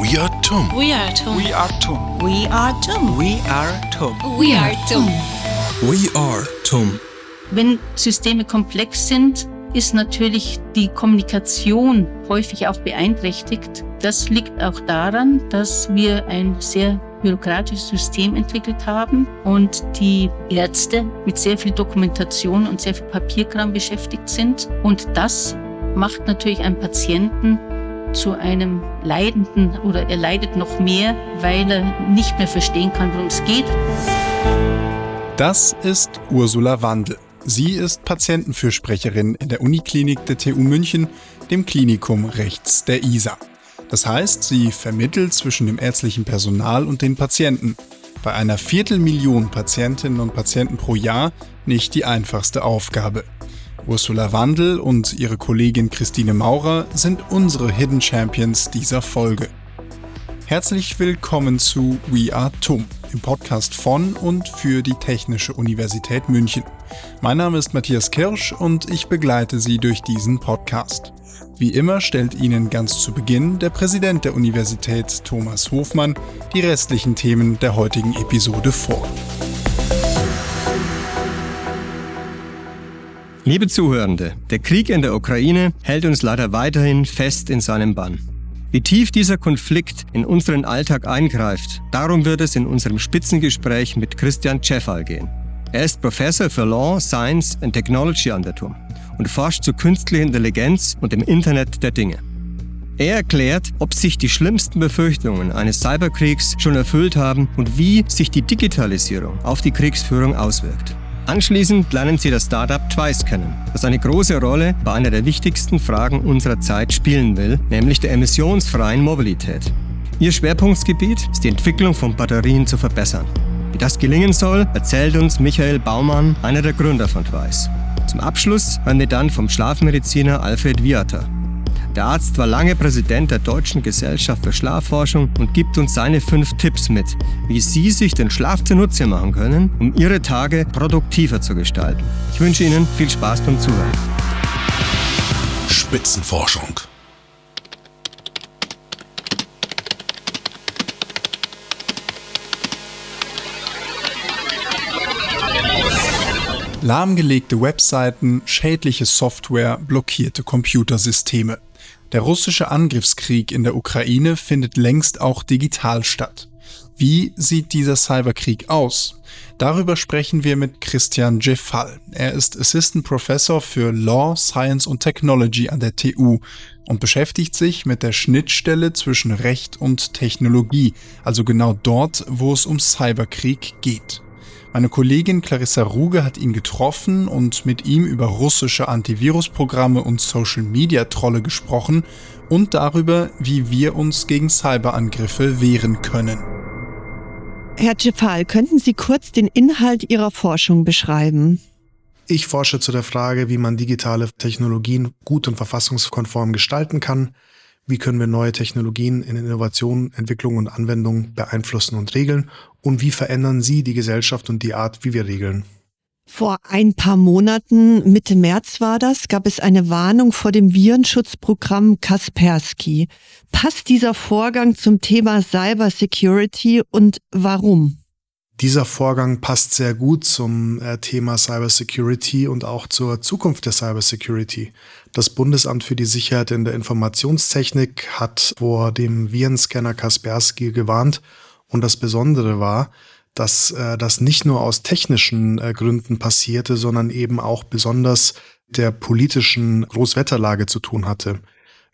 We are TUM. We are TUM. We are TUM. We are TUM. We are TUM. We are TUM. We are TUM. Wenn Systeme komplex sind, ist natürlich die Kommunikation häufig auch beeinträchtigt. Das liegt auch daran, dass wir ein sehr bürokratisches System entwickelt haben und die Ärzte mit sehr viel Dokumentation und sehr viel Papierkram beschäftigt sind. Und das macht natürlich einen Patienten zu einem Leidenden oder er leidet noch mehr, weil er nicht mehr verstehen kann, worum es geht. Das ist Ursula Wandel. Sie ist Patientenfürsprecherin in der Uniklinik der TU München, dem Klinikum rechts der ISA. Das heißt, sie vermittelt zwischen dem ärztlichen Personal und den Patienten. Bei einer Viertelmillion Patientinnen und Patienten pro Jahr nicht die einfachste Aufgabe. Ursula Wandel und ihre Kollegin Christine Maurer sind unsere Hidden Champions dieser Folge. Herzlich willkommen zu We Are TUM, im Podcast von und für die Technische Universität München. Mein Name ist Matthias Kirsch und ich begleite Sie durch diesen Podcast. Wie immer stellt Ihnen ganz zu Beginn der Präsident der Universität Thomas Hofmann die restlichen Themen der heutigen Episode vor. Liebe Zuhörende, der Krieg in der Ukraine hält uns leider weiterhin fest in seinem Bann. Wie tief dieser Konflikt in unseren Alltag eingreift, darum wird es in unserem Spitzengespräch mit Christian Tscheffal gehen. Er ist Professor für Law, Science and Technology an der TUM und forscht zu künstlicher Intelligenz und dem Internet der Dinge. Er erklärt, ob sich die schlimmsten Befürchtungen eines Cyberkriegs schon erfüllt haben und wie sich die Digitalisierung auf die Kriegsführung auswirkt. Anschließend lernen Sie das Startup Twice kennen, das eine große Rolle bei einer der wichtigsten Fragen unserer Zeit spielen will, nämlich der emissionsfreien Mobilität. Ihr Schwerpunktgebiet ist die Entwicklung von Batterien zu verbessern. Wie das gelingen soll, erzählt uns Michael Baumann, einer der Gründer von Twice. Zum Abschluss hören wir dann vom Schlafmediziner Alfred Viata. Der Arzt war lange Präsident der Deutschen Gesellschaft für Schlafforschung und gibt uns seine fünf Tipps mit, wie Sie sich den Schlaf zunutze machen können, um Ihre Tage produktiver zu gestalten. Ich wünsche Ihnen viel Spaß beim Zuhören. Spitzenforschung. Lahmgelegte Webseiten, schädliche Software, blockierte Computersysteme. Der russische Angriffskrieg in der Ukraine findet längst auch digital statt. Wie sieht dieser Cyberkrieg aus? Darüber sprechen wir mit Christian Jeffal. Er ist Assistant Professor für Law, Science und Technology an der TU und beschäftigt sich mit der Schnittstelle zwischen Recht und Technologie, also genau dort, wo es um Cyberkrieg geht. Meine Kollegin Clarissa Ruge hat ihn getroffen und mit ihm über russische Antivirusprogramme und Social-Media-Trolle gesprochen und darüber, wie wir uns gegen Cyberangriffe wehren können. Herr Jeffal, könnten Sie kurz den Inhalt Ihrer Forschung beschreiben? Ich forsche zu der Frage, wie man digitale Technologien gut und verfassungskonform gestalten kann. Wie können wir neue Technologien in Innovation, Entwicklung und Anwendung beeinflussen und regeln? Und wie verändern sie die Gesellschaft und die Art, wie wir regeln? Vor ein paar Monaten, Mitte März war das, gab es eine Warnung vor dem Virenschutzprogramm Kaspersky. Passt dieser Vorgang zum Thema Cybersecurity und warum? Dieser Vorgang passt sehr gut zum äh, Thema Cybersecurity und auch zur Zukunft der Cybersecurity. Das Bundesamt für die Sicherheit in der Informationstechnik hat vor dem Virenscanner Kaspersky gewarnt und das Besondere war, dass äh, das nicht nur aus technischen äh, Gründen passierte, sondern eben auch besonders der politischen Großwetterlage zu tun hatte.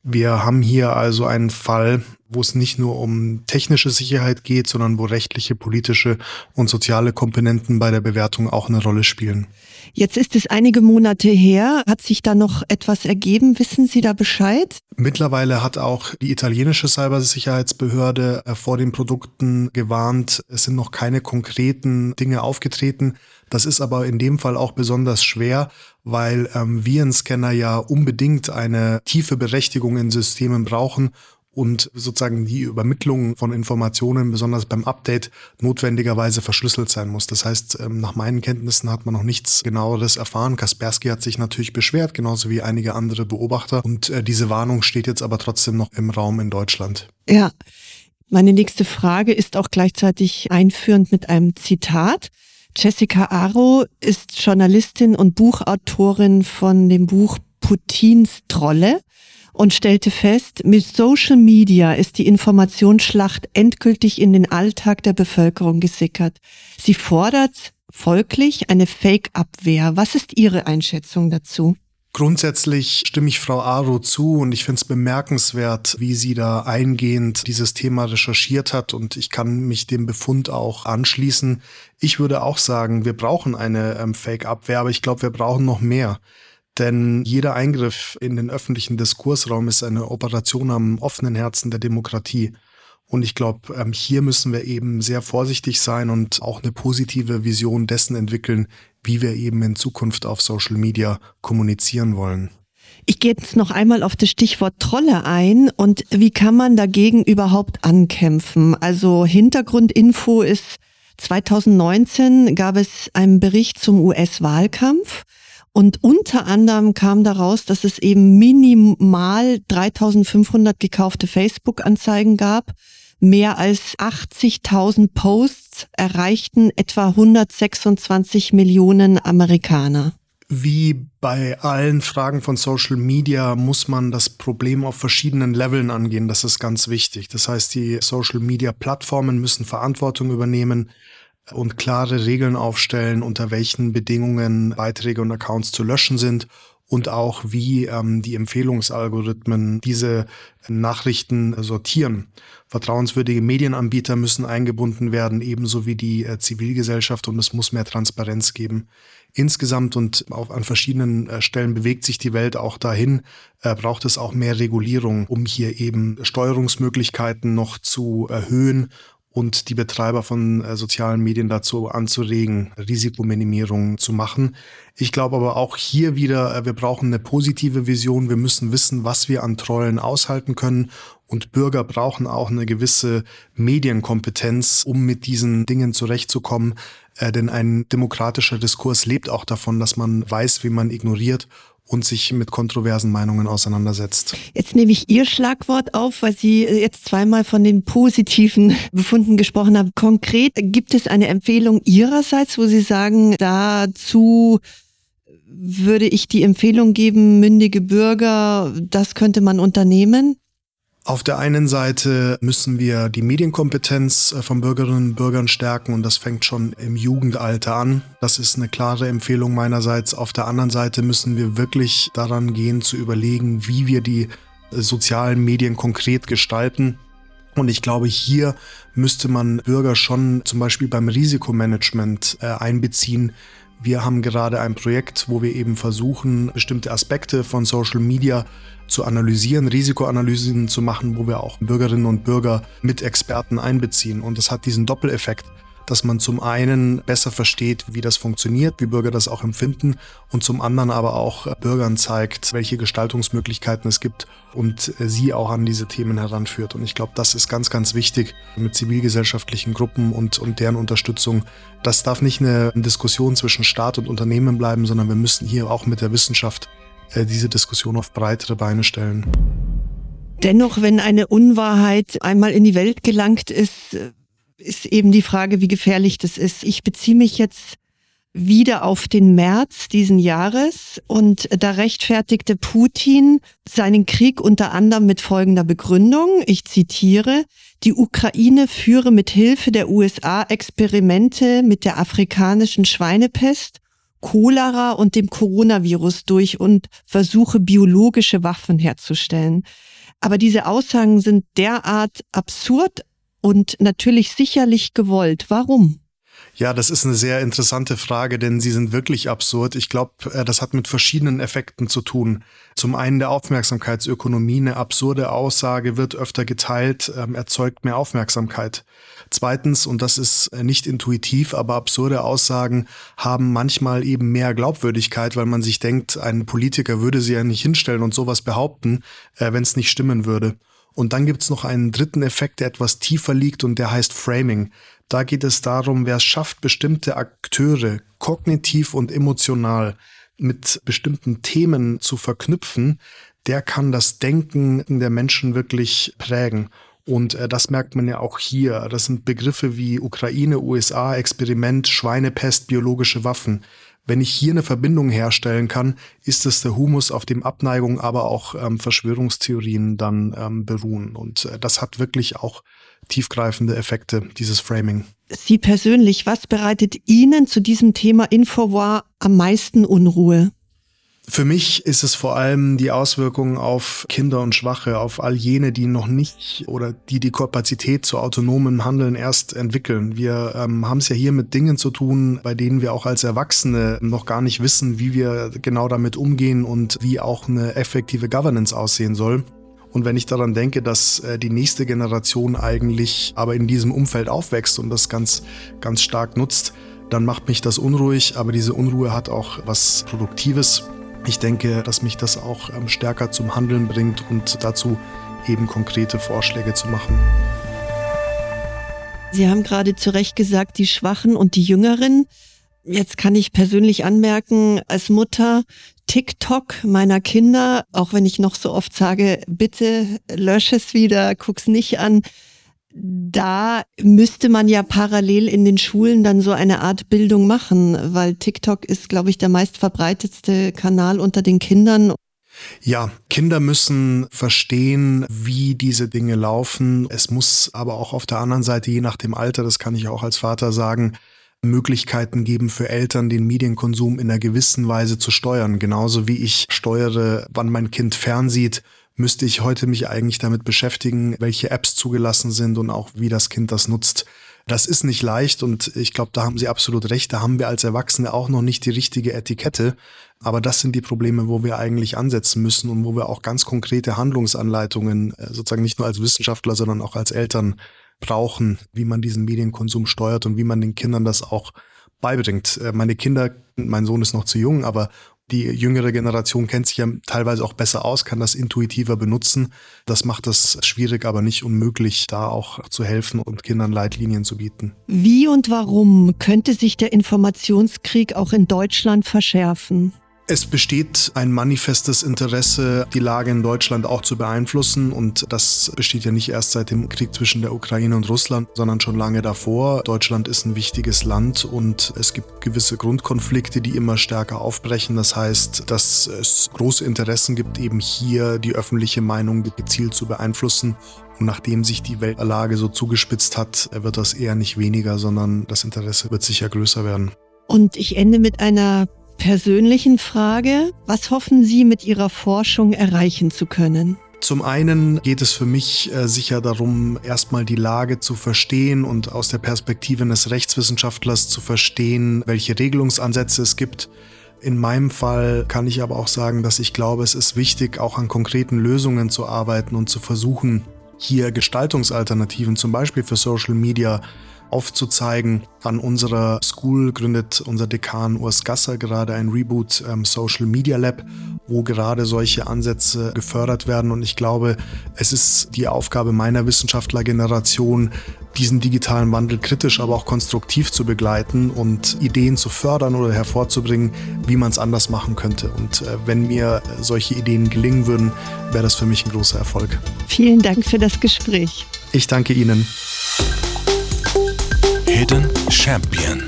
Wir haben hier also einen Fall, wo es nicht nur um technische Sicherheit geht, sondern wo rechtliche, politische und soziale Komponenten bei der Bewertung auch eine Rolle spielen. Jetzt ist es einige Monate her. Hat sich da noch etwas ergeben? Wissen Sie da Bescheid? Mittlerweile hat auch die italienische Cybersicherheitsbehörde äh, vor den Produkten gewarnt. Es sind noch keine konkreten Dinge aufgetreten. Das ist aber in dem Fall auch besonders schwer, weil ähm, Virenscanner ja unbedingt eine tiefe Berechtigung in Systemen brauchen, und sozusagen die Übermittlung von Informationen, besonders beim Update, notwendigerweise verschlüsselt sein muss. Das heißt, ähm, nach meinen Kenntnissen hat man noch nichts genaueres erfahren. Kaspersky hat sich natürlich beschwert, genauso wie einige andere Beobachter. Und äh, diese Warnung steht jetzt aber trotzdem noch im Raum in Deutschland. Ja. Meine nächste Frage ist auch gleichzeitig einführend mit einem Zitat. Jessica Aro ist Journalistin und Buchautorin von dem Buch Putins Trolle und stellte fest, mit Social Media ist die Informationsschlacht endgültig in den Alltag der Bevölkerung gesickert. Sie fordert folglich eine Fake-Abwehr. Was ist Ihre Einschätzung dazu? Grundsätzlich stimme ich Frau Aro zu und ich finde es bemerkenswert, wie sie da eingehend dieses Thema recherchiert hat und ich kann mich dem Befund auch anschließen. Ich würde auch sagen, wir brauchen eine ähm, Fake-Abwehr, aber ich glaube, wir brauchen noch mehr. Denn jeder Eingriff in den öffentlichen Diskursraum ist eine Operation am offenen Herzen der Demokratie. Und ich glaube, ähm, hier müssen wir eben sehr vorsichtig sein und auch eine positive Vision dessen entwickeln, wie wir eben in Zukunft auf Social Media kommunizieren wollen. Ich gehe jetzt noch einmal auf das Stichwort Trolle ein und wie kann man dagegen überhaupt ankämpfen? Also Hintergrundinfo ist 2019 gab es einen Bericht zum US-Wahlkampf und unter anderem kam daraus, dass es eben minimal 3500 gekaufte Facebook-Anzeigen gab. Mehr als 80.000 Posts erreichten etwa 126 Millionen Amerikaner. Wie bei allen Fragen von Social Media muss man das Problem auf verschiedenen Leveln angehen. Das ist ganz wichtig. Das heißt, die Social Media Plattformen müssen Verantwortung übernehmen und klare Regeln aufstellen, unter welchen Bedingungen Beiträge und Accounts zu löschen sind und auch wie ähm, die Empfehlungsalgorithmen diese Nachrichten sortieren. Vertrauenswürdige Medienanbieter müssen eingebunden werden, ebenso wie die äh, Zivilgesellschaft und es muss mehr Transparenz geben. Insgesamt und auf, an verschiedenen äh, Stellen bewegt sich die Welt auch dahin, äh, braucht es auch mehr Regulierung, um hier eben Steuerungsmöglichkeiten noch zu erhöhen und die Betreiber von äh, sozialen Medien dazu anzuregen, Risikominimierung zu machen. Ich glaube aber auch hier wieder, äh, wir brauchen eine positive Vision. Wir müssen wissen, was wir an Trollen aushalten können. Und Bürger brauchen auch eine gewisse Medienkompetenz, um mit diesen Dingen zurechtzukommen. Äh, denn ein demokratischer Diskurs lebt auch davon, dass man weiß, wie man ignoriert und sich mit kontroversen Meinungen auseinandersetzt. Jetzt nehme ich Ihr Schlagwort auf, weil Sie jetzt zweimal von den positiven Befunden gesprochen haben. Konkret gibt es eine Empfehlung Ihrerseits, wo Sie sagen, dazu würde ich die Empfehlung geben, mündige Bürger, das könnte man unternehmen? Auf der einen Seite müssen wir die Medienkompetenz äh, von Bürgerinnen und Bürgern stärken und das fängt schon im Jugendalter an. Das ist eine klare Empfehlung meinerseits. Auf der anderen Seite müssen wir wirklich daran gehen zu überlegen, wie wir die äh, sozialen Medien konkret gestalten. Und ich glaube, hier müsste man Bürger schon zum Beispiel beim Risikomanagement äh, einbeziehen. Wir haben gerade ein Projekt, wo wir eben versuchen, bestimmte Aspekte von Social Media zu analysieren, Risikoanalysen zu machen, wo wir auch Bürgerinnen und Bürger mit Experten einbeziehen. Und das hat diesen Doppeleffekt, dass man zum einen besser versteht, wie das funktioniert, wie Bürger das auch empfinden und zum anderen aber auch Bürgern zeigt, welche Gestaltungsmöglichkeiten es gibt und sie auch an diese Themen heranführt. Und ich glaube, das ist ganz, ganz wichtig mit zivilgesellschaftlichen Gruppen und, und deren Unterstützung. Das darf nicht eine Diskussion zwischen Staat und Unternehmen bleiben, sondern wir müssen hier auch mit der Wissenschaft äh, diese Diskussion auf breitere Beine stellen. Dennoch, wenn eine Unwahrheit einmal in die Welt gelangt ist, äh, ist eben die Frage, wie gefährlich das ist. Ich beziehe mich jetzt wieder auf den März diesen Jahres und da rechtfertigte Putin seinen Krieg unter anderem mit folgender Begründung. Ich zitiere, die Ukraine führe mit Hilfe der USA Experimente mit der afrikanischen Schweinepest Cholera und dem Coronavirus durch und versuche biologische Waffen herzustellen. Aber diese Aussagen sind derart absurd und natürlich sicherlich gewollt. Warum? Ja, das ist eine sehr interessante Frage, denn sie sind wirklich absurd. Ich glaube, äh, das hat mit verschiedenen Effekten zu tun. Zum einen der Aufmerksamkeitsökonomie. Eine absurde Aussage wird öfter geteilt, ähm, erzeugt mehr Aufmerksamkeit. Zweitens, und das ist äh, nicht intuitiv, aber absurde Aussagen haben manchmal eben mehr Glaubwürdigkeit, weil man sich denkt, ein Politiker würde sie ja nicht hinstellen und sowas behaupten, äh, wenn es nicht stimmen würde. Und dann gibt's noch einen dritten Effekt, der etwas tiefer liegt und der heißt Framing. Da geht es darum, wer es schafft, bestimmte Akteure kognitiv und emotional mit bestimmten Themen zu verknüpfen, der kann das Denken der Menschen wirklich prägen. Und äh, das merkt man ja auch hier. Das sind Begriffe wie Ukraine, USA, Experiment, Schweinepest, biologische Waffen. Wenn ich hier eine Verbindung herstellen kann, ist es der Humus, auf dem Abneigung, aber auch ähm, Verschwörungstheorien dann ähm, beruhen. Und äh, das hat wirklich auch tiefgreifende Effekte, dieses Framing. Sie persönlich, was bereitet Ihnen zu diesem Thema Infowar am meisten Unruhe? Für mich ist es vor allem die Auswirkungen auf Kinder und Schwache, auf all jene, die noch nicht oder die die Kapazität zu autonomen Handeln erst entwickeln. Wir ähm, haben es ja hier mit Dingen zu tun, bei denen wir auch als Erwachsene noch gar nicht wissen, wie wir genau damit umgehen und wie auch eine effektive Governance aussehen soll. Und wenn ich daran denke, dass äh, die nächste Generation eigentlich aber in diesem Umfeld aufwächst und das ganz, ganz stark nutzt, dann macht mich das unruhig, aber diese Unruhe hat auch was Produktives. Ich denke, dass mich das auch ähm, stärker zum Handeln bringt und dazu eben konkrete Vorschläge zu machen. Sie haben gerade zu Recht gesagt, die Schwachen und die Jüngeren. Jetzt kann ich persönlich anmerken, als Mutter, TikTok meiner Kinder, auch wenn ich noch so oft sage, bitte lösche es wieder, guck's nicht an da müsste man ja parallel in den Schulen dann so eine Art Bildung machen, weil TikTok ist, glaube ich, der meistverbreitetste Kanal unter den Kindern. Ja, Kinder müssen verstehen, wie diese Dinge laufen. Es muss aber auch auf der anderen Seite, je nach dem Alter, das kann ich auch als Vater sagen, Möglichkeiten geben für Eltern, den Medienkonsum in einer gewissen Weise zu steuern. Genauso wie ich steuere, wann mein Kind fernsieht müsste ich heute mich eigentlich damit beschäftigen, welche Apps zugelassen sind und auch wie das Kind das nutzt. Das ist nicht leicht und ich glaube, da haben Sie absolut recht. Da haben wir als Erwachsene auch noch nicht die richtige Etikette. Aber das sind die Probleme, wo wir eigentlich ansetzen müssen und wo wir auch ganz konkrete Handlungsanleitungen, äh, sozusagen nicht nur als Wissenschaftler, sondern auch als Eltern brauchen, wie man diesen Medienkonsum steuert und wie man den Kindern das auch beibringt. Äh, meine Kinder, mein Sohn ist noch zu jung, aber die jüngere Generation kennt sich ja teilweise auch besser aus, kann das intuitiver benutzen. Das macht es schwierig, aber nicht unmöglich, da auch zu helfen und Kindern Leitlinien zu bieten. Wie und warum könnte sich der Informationskrieg auch in Deutschland verschärfen? Es besteht ein manifestes Interesse, die Lage in Deutschland auch zu beeinflussen. Und das besteht ja nicht erst seit dem Krieg zwischen der Ukraine und Russland, sondern schon lange davor. Deutschland ist ein wichtiges Land und es gibt gewisse Grundkonflikte, die immer stärker aufbrechen. Das heißt, dass es große Interessen gibt, eben hier die öffentliche Meinung gezielt zu beeinflussen. Und nachdem sich die Weltlage so zugespitzt hat, wird das eher nicht weniger, sondern das Interesse wird sicher größer werden. Und ich ende mit einer persönlichen Frage. Was hoffen Sie mit Ihrer Forschung erreichen zu können? Zum einen geht es für mich äh, sicher darum, erstmal die Lage zu verstehen und aus der Perspektive eines Rechtswissenschaftlers zu verstehen, welche Regelungsansätze es gibt. In meinem Fall kann ich aber auch sagen, dass ich glaube, es ist wichtig, auch an konkreten Lösungen zu arbeiten und zu versuchen, hier Gestaltungsalternativen, zum Beispiel für Social Media, aufzuzeigen. An unserer School gründet unser Dekan Urs Gasser gerade ein Reboot ähm, Social Media Lab, wo gerade solche Ansätze gefördert werden. Und ich glaube, es ist die Aufgabe meiner Wissenschaftlergeneration, diesen digitalen Wandel kritisch, aber auch konstruktiv zu begleiten und Ideen zu fördern oder hervorzubringen, wie man es anders machen könnte. Und äh, wenn mir solche Ideen gelingen würden, wäre das für mich ein großer Erfolg. Vielen Dank für das Gespräch. Ich danke Ihnen. Champion.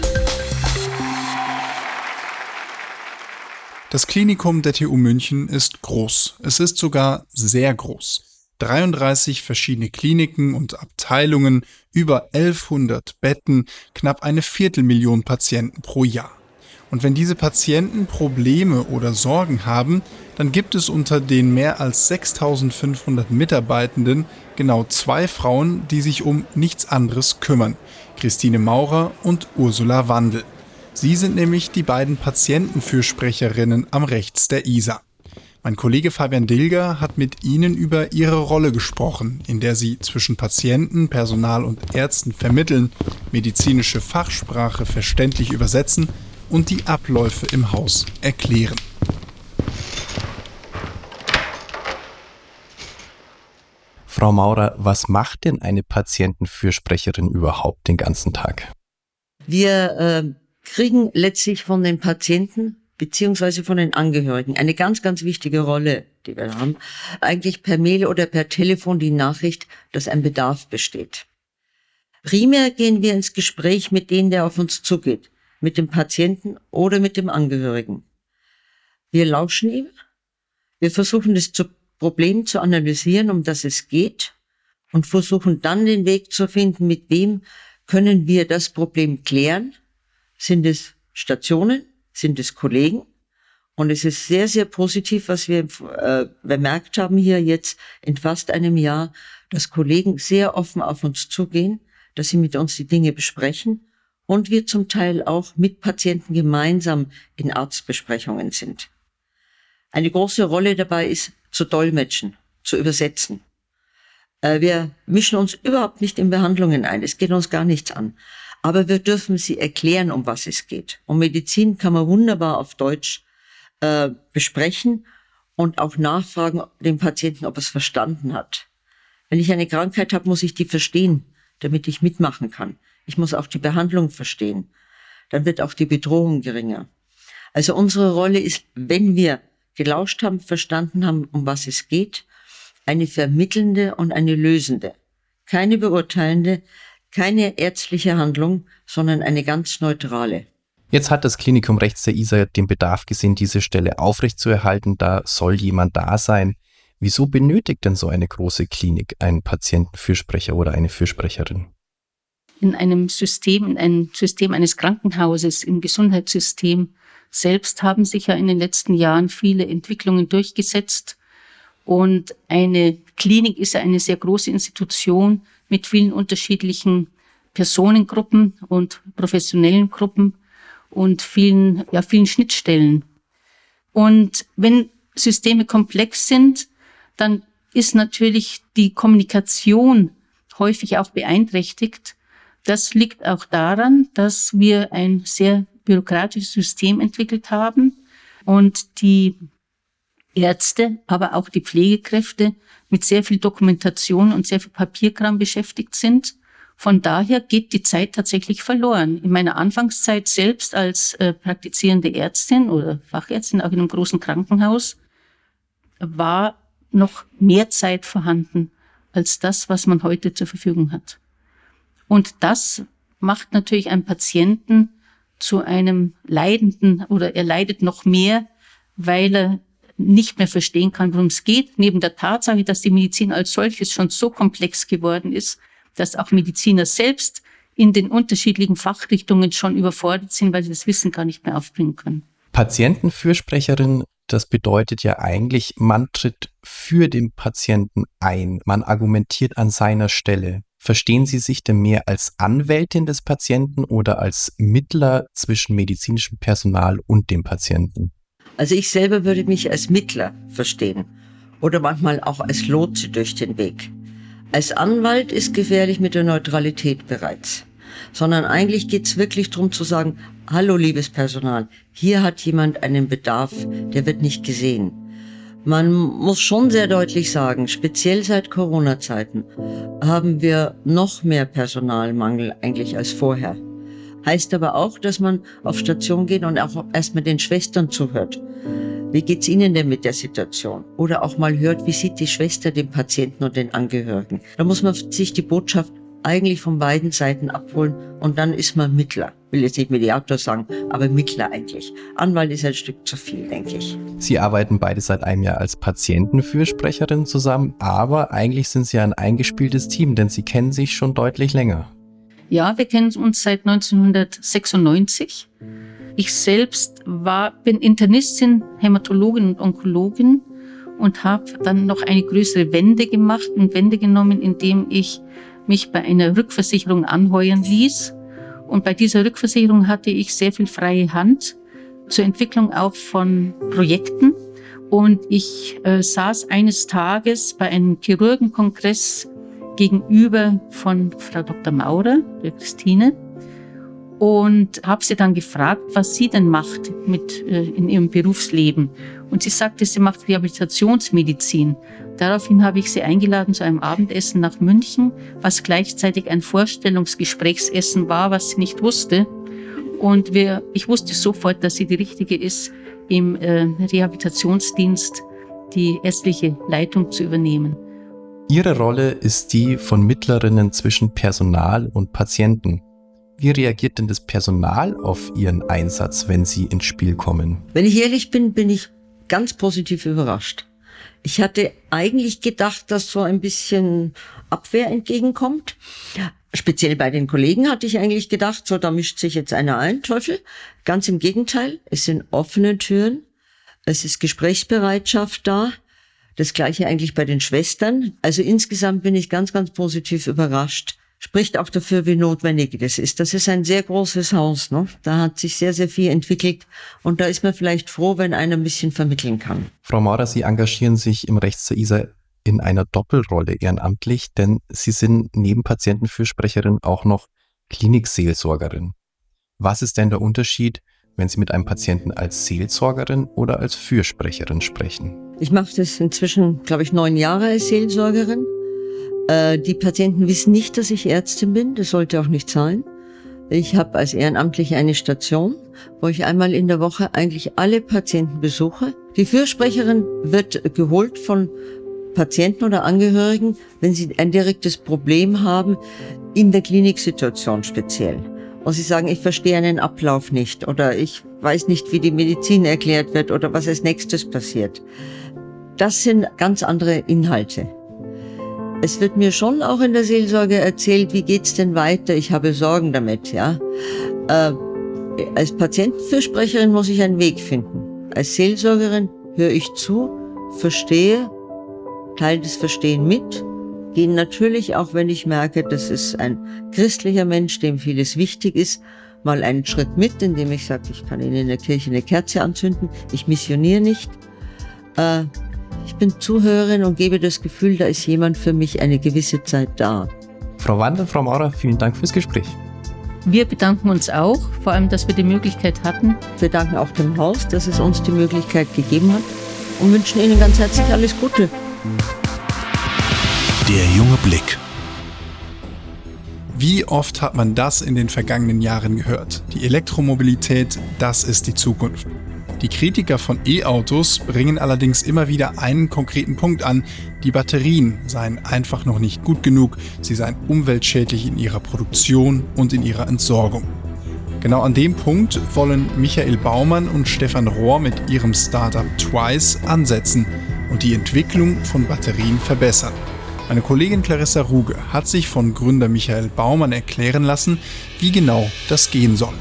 Das Klinikum der TU München ist groß. Es ist sogar sehr groß. 33 verschiedene Kliniken und Abteilungen, über 1100 Betten, knapp eine Viertelmillion Patienten pro Jahr. Und wenn diese Patienten Probleme oder Sorgen haben, dann gibt es unter den mehr als 6500 Mitarbeitenden genau zwei Frauen, die sich um nichts anderes kümmern. Christine Maurer und Ursula Wandel. Sie sind nämlich die beiden Patientenfürsprecherinnen am Rechts der ISA. Mein Kollege Fabian Dilger hat mit ihnen über ihre Rolle gesprochen, in der sie zwischen Patienten, Personal und Ärzten vermitteln, medizinische Fachsprache verständlich übersetzen und die Abläufe im Haus erklären. Frau Maurer, was macht denn eine Patientenfürsprecherin überhaupt den ganzen Tag? Wir äh, kriegen letztlich von den Patienten beziehungsweise von den Angehörigen eine ganz, ganz wichtige Rolle, die wir haben, eigentlich per Mail oder per Telefon die Nachricht, dass ein Bedarf besteht. Primär gehen wir ins Gespräch mit denen, der auf uns zugeht, mit dem Patienten oder mit dem Angehörigen. Wir lauschen ihm, wir versuchen das Problem zu analysieren, um das es geht, und versuchen dann den Weg zu finden, mit wem können wir das Problem klären. Sind es Stationen? Sind es Kollegen? Und es ist sehr, sehr positiv, was wir äh, bemerkt haben hier jetzt in fast einem Jahr, dass Kollegen sehr offen auf uns zugehen, dass sie mit uns die Dinge besprechen und wir zum Teil auch mit Patienten gemeinsam in Arztbesprechungen sind. Eine große Rolle dabei ist zu dolmetschen, zu übersetzen. Äh, wir mischen uns überhaupt nicht in Behandlungen ein. Es geht uns gar nichts an. Aber wir dürfen sie erklären, um was es geht. Und Medizin kann man wunderbar auf Deutsch äh, besprechen und auch nachfragen dem Patienten, ob er es verstanden hat. Wenn ich eine Krankheit habe, muss ich die verstehen, damit ich mitmachen kann. Ich muss auch die Behandlung verstehen. Dann wird auch die Bedrohung geringer. Also unsere Rolle ist, wenn wir gelauscht haben, verstanden haben, um was es geht, eine vermittelnde und eine lösende. Keine beurteilende, keine ärztliche Handlung, sondern eine ganz neutrale. Jetzt hat das Klinikum rechts der ISA den Bedarf gesehen, diese Stelle aufrechtzuerhalten. Da soll jemand da sein. Wieso benötigt denn so eine große Klinik einen Patientenfürsprecher oder eine Fürsprecherin? In einem System, in einem System eines Krankenhauses, im Gesundheitssystem selbst haben sich ja in den letzten Jahren viele Entwicklungen durchgesetzt. Und eine Klinik ist ja eine sehr große Institution mit vielen unterschiedlichen Personengruppen und professionellen Gruppen und vielen, ja, vielen Schnittstellen. Und wenn Systeme komplex sind, dann ist natürlich die Kommunikation häufig auch beeinträchtigt. Das liegt auch daran, dass wir ein sehr bürokratisches System entwickelt haben und die Ärzte, aber auch die Pflegekräfte mit sehr viel Dokumentation und sehr viel Papierkram beschäftigt sind. Von daher geht die Zeit tatsächlich verloren. In meiner Anfangszeit selbst als äh, praktizierende Ärztin oder Fachärztin auch in einem großen Krankenhaus war noch mehr Zeit vorhanden als das, was man heute zur Verfügung hat. Und das macht natürlich einen Patienten zu einem Leidenden oder er leidet noch mehr, weil er nicht mehr verstehen kann, worum es geht, neben der Tatsache, dass die Medizin als solches schon so komplex geworden ist, dass auch Mediziner selbst in den unterschiedlichen Fachrichtungen schon überfordert sind, weil sie das Wissen gar nicht mehr aufbringen können. Patientenfürsprecherin, das bedeutet ja eigentlich, man tritt für den Patienten ein, man argumentiert an seiner Stelle. Verstehen Sie sich denn mehr als Anwältin des Patienten oder als Mittler zwischen medizinischem Personal und dem Patienten? Also ich selber würde mich als Mittler verstehen oder manchmal auch als Lotse durch den Weg. Als Anwalt ist gefährlich mit der Neutralität bereits, sondern eigentlich geht es wirklich darum zu sagen, hallo liebes Personal, hier hat jemand einen Bedarf, der wird nicht gesehen. Man muss schon sehr deutlich sagen, speziell seit Corona-Zeiten haben wir noch mehr Personalmangel eigentlich als vorher. Heißt aber auch, dass man auf Station geht und auch erstmal den Schwestern zuhört. Wie geht's Ihnen denn mit der Situation? Oder auch mal hört, wie sieht die Schwester den Patienten und den Angehörigen? Da muss man sich die Botschaft eigentlich von beiden Seiten abholen und dann ist man Mittler. Will jetzt nicht Mediator sagen, aber Mittler eigentlich. Anwalt ist ein Stück zu viel, denke ich. Sie arbeiten beide seit einem Jahr als Patientenfürsprecherin zusammen, aber eigentlich sind Sie ein eingespieltes Team, denn Sie kennen sich schon deutlich länger. Ja, wir kennen uns seit 1996. Ich selbst war, bin Internistin, Hämatologin und Onkologin und habe dann noch eine größere Wende gemacht und Wende genommen, indem ich mich bei einer Rückversicherung anheuern ließ. Und bei dieser Rückversicherung hatte ich sehr viel freie Hand zur Entwicklung auch von Projekten. Und ich äh, saß eines Tages bei einem Chirurgenkongress gegenüber von Frau Dr. Maurer, der Christine. Und habe sie dann gefragt, was sie denn macht mit äh, in ihrem Berufsleben. Und sie sagte, sie macht Rehabilitationsmedizin. Daraufhin habe ich sie eingeladen zu einem Abendessen nach München, was gleichzeitig ein Vorstellungsgesprächsessen war, was sie nicht wusste. Und wir, ich wusste sofort, dass sie die richtige ist, im äh, Rehabilitationsdienst die ärztliche Leitung zu übernehmen. Ihre Rolle ist die von Mittlerinnen zwischen Personal und Patienten. Wie reagiert denn das Personal auf Ihren Einsatz, wenn Sie ins Spiel kommen? Wenn ich ehrlich bin, bin ich ganz positiv überrascht. Ich hatte eigentlich gedacht, dass so ein bisschen Abwehr entgegenkommt. Speziell bei den Kollegen hatte ich eigentlich gedacht, so da mischt sich jetzt einer ein, Teufel. Ganz im Gegenteil, es sind offene Türen, es ist Gesprächsbereitschaft da. Das gleiche eigentlich bei den Schwestern. Also insgesamt bin ich ganz, ganz positiv überrascht spricht auch dafür, wie notwendig das ist. Das ist ein sehr großes Haus. Ne? Da hat sich sehr, sehr viel entwickelt und da ist man vielleicht froh, wenn einer ein bisschen vermitteln kann. Frau Maurer, Sie engagieren sich im Rechts zur ISA in einer Doppelrolle ehrenamtlich, denn Sie sind neben Patientenfürsprecherin auch noch Klinikseelsorgerin. Was ist denn der Unterschied, wenn Sie mit einem Patienten als Seelsorgerin oder als Fürsprecherin sprechen? Ich mache das inzwischen, glaube ich, neun Jahre als Seelsorgerin. Äh, die Patienten wissen nicht, dass ich Ärztin bin. Das sollte auch nicht sein. Ich habe als Ehrenamtliche eine Station, wo ich einmal in der Woche eigentlich alle Patienten besuche. Die Fürsprecherin wird geholt von Patienten oder Angehörigen, wenn sie ein direktes Problem haben, in der Kliniksituation speziell. Und sie sagen, ich verstehe einen Ablauf nicht oder ich weiß nicht, wie die Medizin erklärt wird oder was als nächstes passiert. Das sind ganz andere Inhalte. Es wird mir schon auch in der Seelsorge erzählt, wie geht's denn weiter? Ich habe Sorgen damit, ja. Äh, als Patientenfürsprecherin muss ich einen Weg finden. Als Seelsorgerin höre ich zu, verstehe, teile das Verstehen mit, gehe natürlich auch, wenn ich merke, das ist ein christlicher Mensch, dem vieles wichtig ist, mal einen Schritt mit, indem ich sage, ich kann Ihnen in der Kirche eine Kerze anzünden, ich missioniere nicht. Äh, ich bin Zuhörerin und gebe das Gefühl, da ist jemand für mich eine gewisse Zeit da. Frau Wander, Frau Maurer, vielen Dank fürs Gespräch. Wir bedanken uns auch, vor allem, dass wir die Möglichkeit hatten. Wir danken auch dem Haus, dass es uns die Möglichkeit gegeben hat und wünschen Ihnen ganz herzlich alles Gute. Der junge Blick. Wie oft hat man das in den vergangenen Jahren gehört? Die Elektromobilität, das ist die Zukunft. Die Kritiker von E-Autos bringen allerdings immer wieder einen konkreten Punkt an. Die Batterien seien einfach noch nicht gut genug, sie seien umweltschädlich in ihrer Produktion und in ihrer Entsorgung. Genau an dem Punkt wollen Michael Baumann und Stefan Rohr mit ihrem Startup Twice ansetzen und die Entwicklung von Batterien verbessern. Meine Kollegin Clarissa Ruge hat sich von Gründer Michael Baumann erklären lassen, wie genau das gehen soll.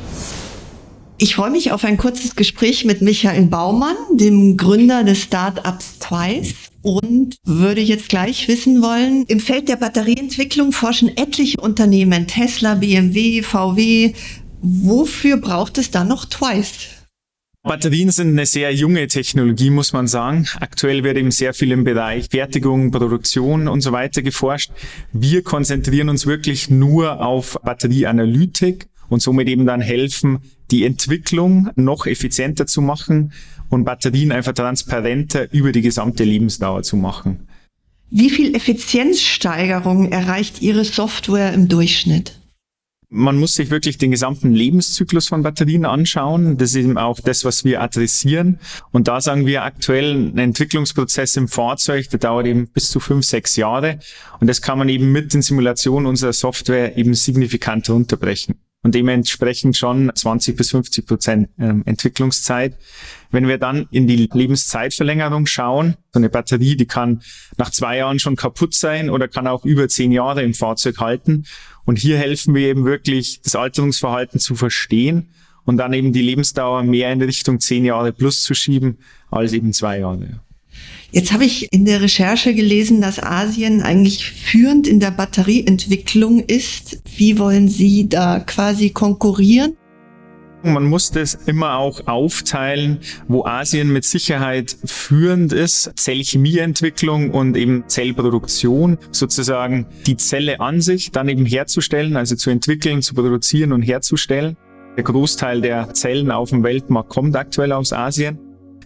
Ich freue mich auf ein kurzes Gespräch mit Michael Baumann, dem Gründer des Startups Twice und würde jetzt gleich wissen wollen, im Feld der Batterieentwicklung forschen etliche Unternehmen, Tesla, BMW, VW. Wofür braucht es dann noch Twice? Batterien sind eine sehr junge Technologie, muss man sagen. Aktuell wird eben sehr viel im Bereich Fertigung, Produktion und so weiter geforscht. Wir konzentrieren uns wirklich nur auf Batterieanalytik und somit eben dann helfen, die Entwicklung noch effizienter zu machen und Batterien einfach transparenter über die gesamte Lebensdauer zu machen. Wie viel Effizienzsteigerung erreicht Ihre Software im Durchschnitt? Man muss sich wirklich den gesamten Lebenszyklus von Batterien anschauen. Das ist eben auch das, was wir adressieren. Und da sagen wir aktuell, ein Entwicklungsprozess im Fahrzeug, der dauert eben bis zu fünf, sechs Jahre. Und das kann man eben mit den Simulationen unserer Software eben signifikant runterbrechen und dementsprechend schon 20 bis 50 Prozent ähm, Entwicklungszeit. Wenn wir dann in die Lebenszeitverlängerung schauen, so eine Batterie, die kann nach zwei Jahren schon kaputt sein oder kann auch über zehn Jahre im Fahrzeug halten. Und hier helfen wir eben wirklich, das Alterungsverhalten zu verstehen und dann eben die Lebensdauer mehr in Richtung zehn Jahre plus zu schieben als eben zwei Jahre. Jetzt habe ich in der Recherche gelesen, dass Asien eigentlich führend in der Batterieentwicklung ist. Wie wollen Sie da quasi konkurrieren? Man muss das immer auch aufteilen, wo Asien mit Sicherheit führend ist, Zellchemieentwicklung und eben Zellproduktion, sozusagen die Zelle an sich dann eben herzustellen, also zu entwickeln, zu produzieren und herzustellen. Der Großteil der Zellen auf dem Weltmarkt kommt aktuell aus Asien.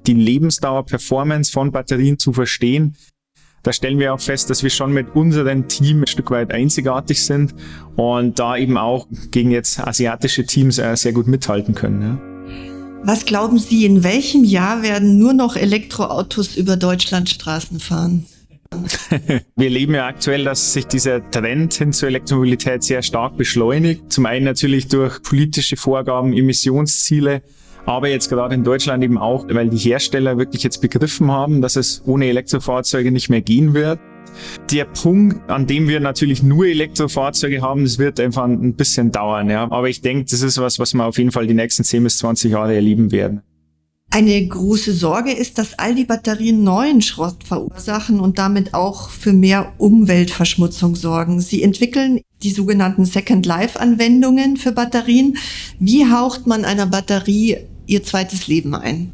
Die Lebensdauer-Performance von Batterien zu verstehen, da stellen wir auch fest, dass wir schon mit unserem Team ein Stück weit einzigartig sind und da eben auch gegen jetzt asiatische Teams äh, sehr gut mithalten können. Ja. Was glauben Sie, in welchem Jahr werden nur noch Elektroautos über Deutschlandstraßen fahren? Wir erleben ja aktuell, dass sich dieser Trend hin zur Elektromobilität sehr stark beschleunigt. Zum einen natürlich durch politische Vorgaben, Emissionsziele, aber jetzt gerade in Deutschland eben auch, weil die Hersteller wirklich jetzt begriffen haben, dass es ohne Elektrofahrzeuge nicht mehr gehen wird. Der Punkt, an dem wir natürlich nur Elektrofahrzeuge haben, das wird einfach ein bisschen dauern. Ja. Aber ich denke, das ist was, was wir auf jeden Fall die nächsten 10 bis 20 Jahre erleben werden. Eine große Sorge ist, dass all die Batterien neuen Schrott verursachen und damit auch für mehr Umweltverschmutzung sorgen. Sie entwickeln die sogenannten Second Life Anwendungen für Batterien. Wie haucht man einer Batterie ihr zweites Leben ein?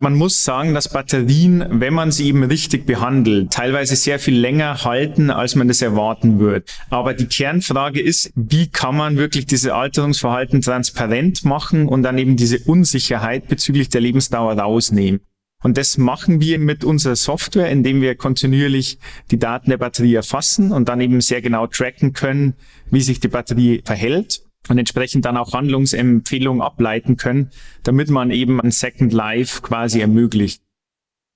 Man muss sagen, dass Batterien, wenn man sie eben richtig behandelt, teilweise sehr viel länger halten, als man das erwarten würde. Aber die Kernfrage ist, wie kann man wirklich diese Alterungsverhalten transparent machen und dann eben diese Unsicherheit bezüglich der Lebensdauer rausnehmen. Und das machen wir mit unserer Software, indem wir kontinuierlich die Daten der Batterie erfassen und dann eben sehr genau tracken können, wie sich die Batterie verhält und entsprechend dann auch Handlungsempfehlungen ableiten können, damit man eben ein Second Life quasi ermöglicht.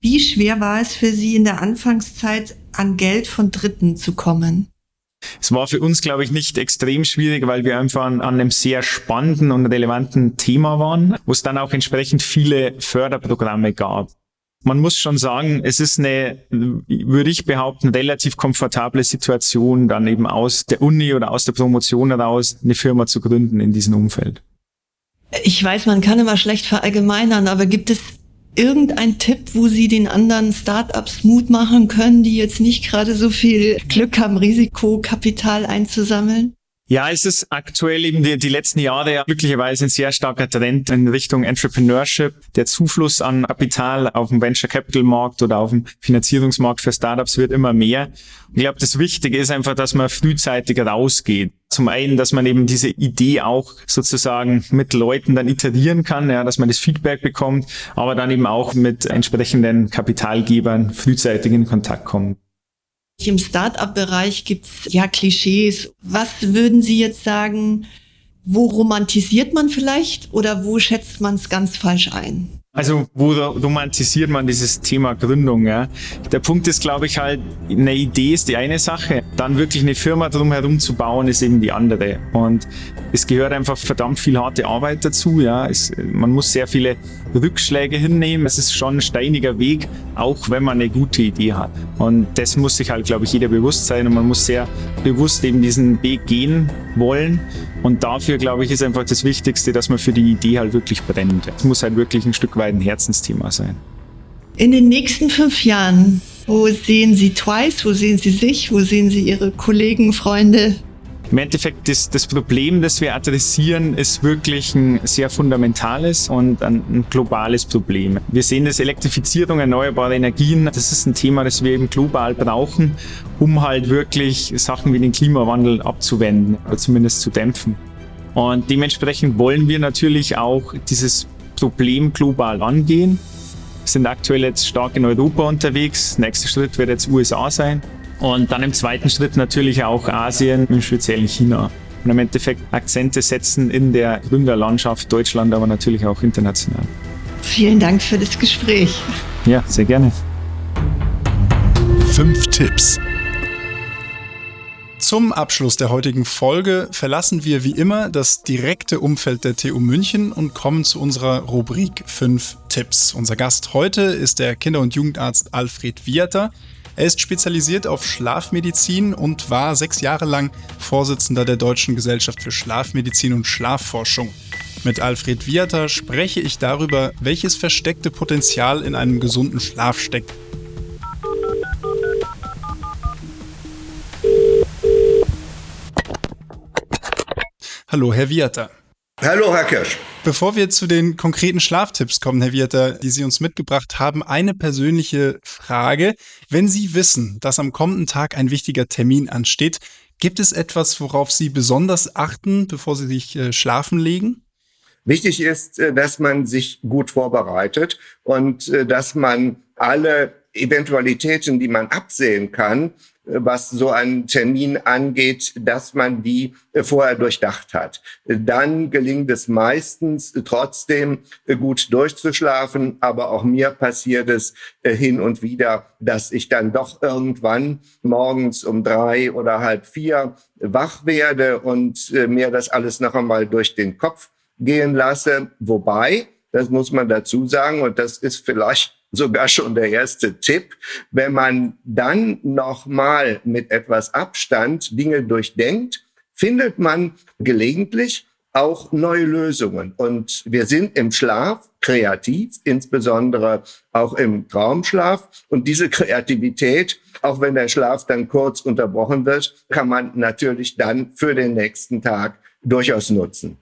Wie schwer war es für Sie in der Anfangszeit, an Geld von Dritten zu kommen? Es war für uns, glaube ich, nicht extrem schwierig, weil wir einfach an, an, einem sehr spannenden und relevanten Thema waren, wo es dann auch entsprechend viele Förderprogramme gab man muss schon sagen, es ist eine, würde ich behaupten, relativ komfortable Situation, dann eben aus der Uni oder aus der Promotion heraus eine Firma zu gründen in diesem Umfeld. Ich weiß, man kann immer schlecht verallgemeinern, aber gibt es irgendeinen Tipp, wo Sie den anderen Startups Mut machen können, die jetzt nicht gerade so viel Glück haben, Risikokapital einzusammeln? Ja, es ist aktuell eben die, die letzten Jahre ja glücklicherweise ein sehr starker Trend in Richtung Entrepreneurship. Der Zufluss an Kapital auf dem Venture Capital Markt oder auf dem Finanzierungsmarkt für Startups wird immer mehr. Und ich glaube, das Wichtige ist einfach, dass man frühzeitig rausgeht. Zum einen, dass man eben diese Idee auch sozusagen mit Leuten dann iterieren kann, ja, dass man das Feedback bekommt, aber dann eben auch mit entsprechenden Kapitalgebern frühzeitig in Kontakt kommt. Im Start-up-Bereich gibt's ja Klischees. Was würden Sie jetzt sagen, wo romantisiert man vielleicht oder wo schätzt man es ganz falsch ein? Also wo romantisiert man dieses Thema Gründung? Ja? Der Punkt ist, glaube ich, halt, eine Idee ist die eine Sache, dann wirklich eine Firma drumherum zu bauen, ist eben die andere. Und es gehört einfach verdammt viel harte Arbeit dazu. Ja, es, man muss sehr viele Rückschläge hinnehmen. Es ist schon ein steiniger Weg, auch wenn man eine gute Idee hat. Und das muss sich halt, glaube ich, jeder bewusst sein und man muss sehr bewusst eben diesen Weg gehen wollen. Und dafür, glaube ich, ist einfach das Wichtigste, dass man für die Idee halt wirklich brennt. Es muss halt wirklich ein Stück weit ein Herzensthema sein. In den nächsten fünf Jahren, wo sehen Sie Twice, wo sehen Sie sich, wo sehen Sie Ihre Kollegen, Freunde, im Endeffekt, das, das Problem, das wir adressieren, ist wirklich ein sehr fundamentales und ein, ein globales Problem. Wir sehen das Elektrifizierung erneuerbarer Energien, das ist ein Thema, das wir eben global brauchen, um halt wirklich Sachen wie den Klimawandel abzuwenden oder zumindest zu dämpfen. Und dementsprechend wollen wir natürlich auch dieses Problem global angehen. Wir sind aktuell jetzt stark in Europa unterwegs. Nächster Schritt wird jetzt USA sein. Und dann im zweiten Schritt natürlich auch Asien, im speziellen China. Und im Endeffekt Akzente setzen in der Gründerlandschaft Deutschland, aber natürlich auch international. Vielen Dank für das Gespräch. Ja, sehr gerne. Fünf Tipps. Zum Abschluss der heutigen Folge verlassen wir wie immer das direkte Umfeld der TU München und kommen zu unserer Rubrik 5 Tipps. Unser Gast heute ist der Kinder- und Jugendarzt Alfred Viater. Er ist spezialisiert auf Schlafmedizin und war sechs Jahre lang Vorsitzender der Deutschen Gesellschaft für Schlafmedizin und Schlafforschung. Mit Alfred Viater spreche ich darüber, welches versteckte Potenzial in einem gesunden Schlaf steckt. Hallo, Herr Viater. Hallo, Herr Kirsch. Bevor wir zu den konkreten Schlaftipps kommen, Herr Wirter, die Sie uns mitgebracht haben, eine persönliche Frage. Wenn Sie wissen, dass am kommenden Tag ein wichtiger Termin ansteht, Gibt es etwas, worauf Sie besonders achten, bevor Sie sich äh, schlafen legen? Wichtig ist, äh, dass man sich gut vorbereitet und äh, dass man alle Eventualitäten, die man absehen kann, was so einen Termin angeht, dass man die vorher durchdacht hat. Dann gelingt es meistens trotzdem gut durchzuschlafen, aber auch mir passiert es hin und wieder, dass ich dann doch irgendwann morgens um drei oder halb vier wach werde und mir das alles noch einmal durch den Kopf gehen lasse. Wobei, das muss man dazu sagen, und das ist vielleicht sogar schon der erste Tipp, wenn man dann nochmal mit etwas Abstand Dinge durchdenkt, findet man gelegentlich auch neue Lösungen. Und wir sind im Schlaf kreativ, insbesondere auch im Traumschlaf. Und diese Kreativität, auch wenn der Schlaf dann kurz unterbrochen wird, kann man natürlich dann für den nächsten Tag durchaus nutzen.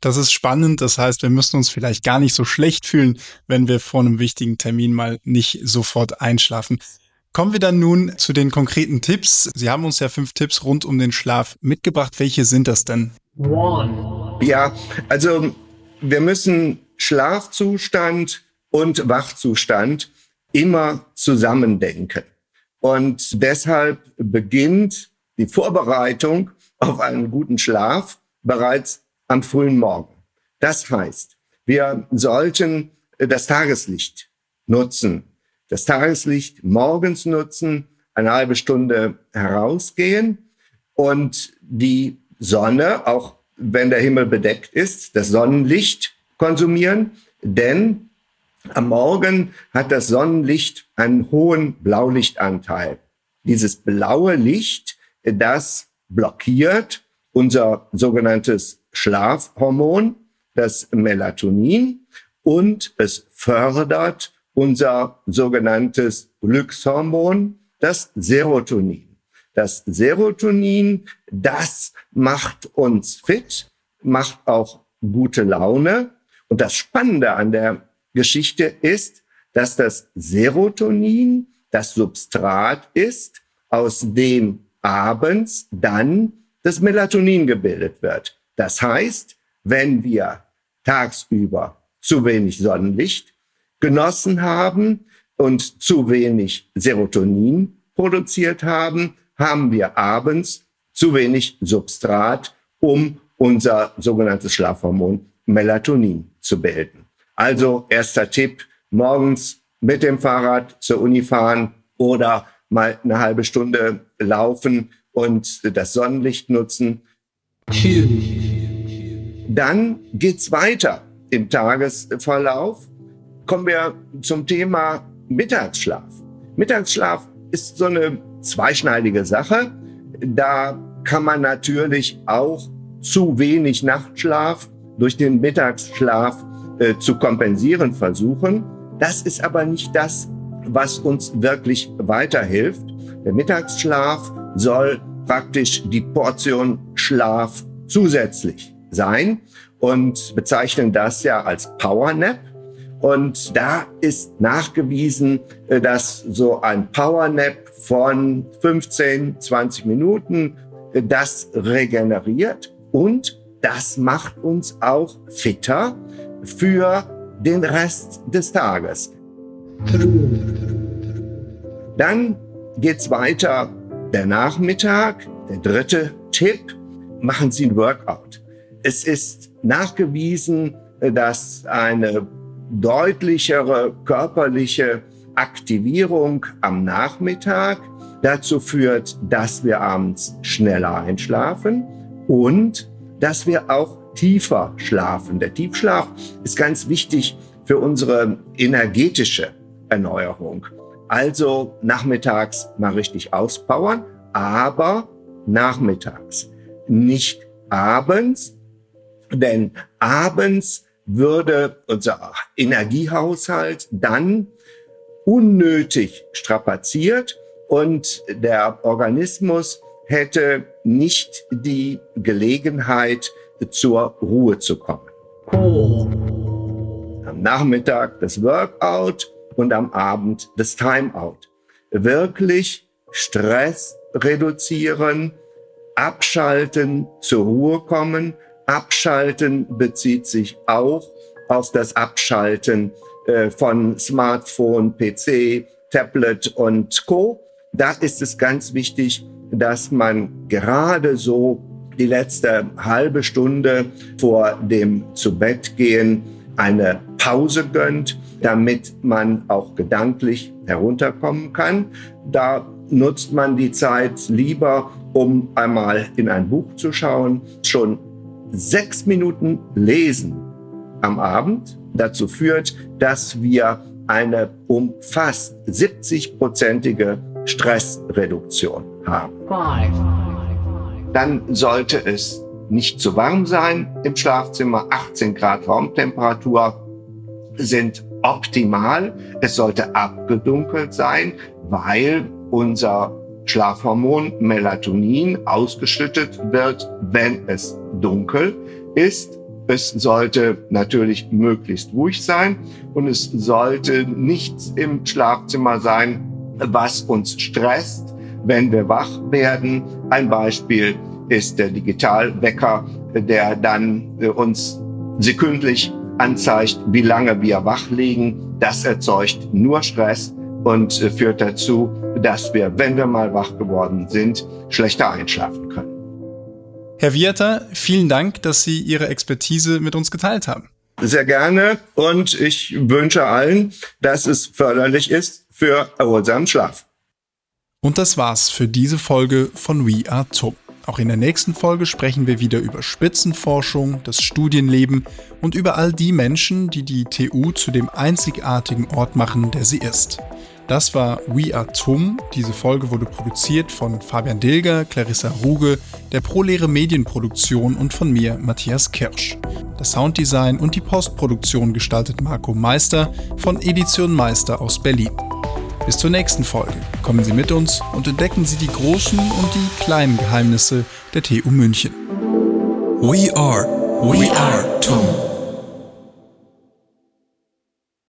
Das ist spannend. Das heißt, wir müssen uns vielleicht gar nicht so schlecht fühlen, wenn wir vor einem wichtigen Termin mal nicht sofort einschlafen. Kommen wir dann nun zu den konkreten Tipps. Sie haben uns ja fünf Tipps rund um den Schlaf mitgebracht. Welche sind das denn? Ja, also wir müssen Schlafzustand und Wachzustand immer zusammendenken. Und deshalb beginnt die Vorbereitung auf einen guten Schlaf bereits am frühen Morgen. Das heißt, wir sollten äh, das Tageslicht nutzen, das Tageslicht morgens nutzen, eine halbe Stunde herausgehen und die Sonne, auch wenn der Himmel bedeckt ist, das Sonnenlicht konsumieren, denn am Morgen hat das Sonnenlicht einen hohen Blaulichtanteil. Dieses blaue Licht, das blockiert unser sogenanntes Schlafhormon, das Melatonin, und es fördert unser sogenanntes Glückshormon, das Serotonin. Das Serotonin, das macht uns fit, macht auch gute Laune. Und das Spannende an der Geschichte ist, dass das Serotonin das Substrat ist, aus dem abends dann das Melatonin gebildet wird. Das heißt, wenn wir tagsüber zu wenig Sonnenlicht genossen haben und zu wenig Serotonin produziert haben, haben wir abends zu wenig Substrat, um unser sogenanntes Schlafhormon Melatonin zu bilden. Also erster Tipp, morgens mit dem Fahrrad zur Uni fahren oder mal eine halbe Stunde laufen und das Sonnenlicht nutzen. Dann geht's weiter im Tagesverlauf. Kommen wir zum Thema Mittagsschlaf. Mittagsschlaf ist so eine zweischneidige Sache. Da kann man natürlich auch zu wenig Nachtschlaf durch den Mittagsschlaf äh, zu kompensieren versuchen. Das ist aber nicht das, was uns wirklich weiterhilft. Der Mittagsschlaf soll praktisch die Portion Schlaf zusätzlich sein und bezeichnen das ja als Power Nap. Und da ist nachgewiesen, äh, dass so ein Power Nap von 15, 20 Minuten äh, das regeneriert und das macht uns auch fitter für den Rest des Tages. Dann geht's weiter der Nachmittag, der dritte Tipp, machen Sie ein Workout. Es ist nachgewiesen, dass eine deutlichere körperliche Aktivierung am Nachmittag dazu führt, dass wir abends schneller einschlafen und dass wir auch tiefer schlafen. Der Tiefschlaf ist ganz wichtig für unsere energetische Erneuerung. Also nachmittags mal richtig auspowern, aber nachmittags, nicht abends, denn abends würde unser Energiehaushalt dann unnötig strapaziert und der Organismus hätte nicht die Gelegenheit, zur Ruhe zu kommen. Oh. Am Nachmittag das Workout, und am Abend das Timeout. Wirklich Stress reduzieren, abschalten, zur Ruhe kommen. Abschalten bezieht sich auch auf das Abschalten äh, von Smartphone, PC, Tablet und Co. Da ist es ganz wichtig, dass man gerade so die letzte halbe Stunde vor dem Zubettgehen eine Pause gönnt, damit man auch gedanklich herunterkommen kann. Da nutzt man die Zeit lieber, um einmal in ein Buch zu schauen. Schon sechs Minuten lesen am Abend dazu führt, dass wir eine um fast 70-prozentige Stressreduktion haben. Dann sollte es nicht zu warm sein im Schlafzimmer. 18 Grad Raumtemperatur sind optimal. Es sollte abgedunkelt sein, weil unser Schlafhormon Melatonin ausgeschüttet wird, wenn es dunkel ist. Es sollte natürlich möglichst ruhig sein und es sollte nichts im Schlafzimmer sein, was uns stresst, wenn wir wach werden. Ein Beispiel ist der Digitalwecker, der dann äh, uns sekündlich anzeigt, wie lange wir wach liegen. Das erzeugt nur Stress und äh, führt dazu, dass wir, wenn wir mal wach geworden sind, schlechter einschlafen können. Herr Wierter, vielen Dank, dass Sie Ihre Expertise mit uns geteilt haben. Sehr gerne und ich wünsche allen, dass es förderlich ist für erholsamen Schlaf. Und das war's für diese Folge von We Are TUM. Auch in der nächsten Folge sprechen wir wieder über Spitzenforschung, das Studienleben und über all die Menschen, die die TU zu dem einzigartigen Ort machen, der sie ist. Das war We Are TUM. Diese Folge wurde produziert von Fabian Dilger, Clarissa Ruge, der ProLehre Medienproduktion und von mir, Matthias Kirsch. Das Sounddesign und die Postproduktion gestaltet Marco Meister von Edition Meister aus Berlin. Bis zur nächsten Folge. Kommen Sie mit uns und entdecken Sie die großen und die kleinen Geheimnisse der TU München. We are, we are TUM.